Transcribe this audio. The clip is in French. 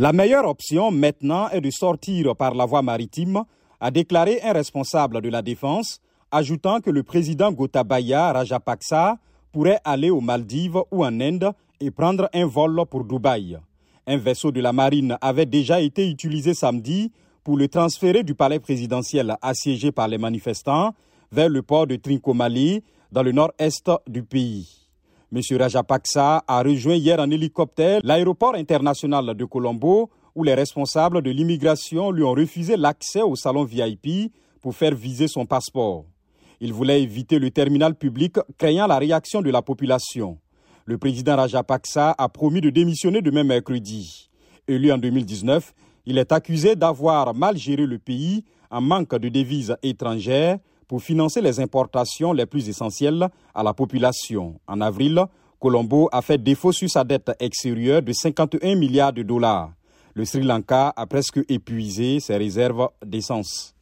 La meilleure option maintenant est de sortir par la voie maritime, a déclaré un responsable de la défense, ajoutant que le président Gotabaya Rajapaksa pourrait aller aux Maldives ou en Inde et prendre un vol pour Dubaï. Un vaisseau de la marine avait déjà été utilisé samedi pour le transférer du palais présidentiel assiégé par les manifestants vers le port de Trincomalee dans le nord-est du pays. M. Rajapaksa a rejoint hier en hélicoptère l'aéroport international de Colombo où les responsables de l'immigration lui ont refusé l'accès au salon VIP pour faire viser son passeport. Il voulait éviter le terminal public, craignant la réaction de la population. Le président Rajapaksa a promis de démissionner demain mercredi. Élu en 2019, il est accusé d'avoir mal géré le pays en manque de devises étrangères pour financer les importations les plus essentielles à la population. En avril, Colombo a fait défaut sur sa dette extérieure de 51 milliards de dollars. Le Sri Lanka a presque épuisé ses réserves d'essence.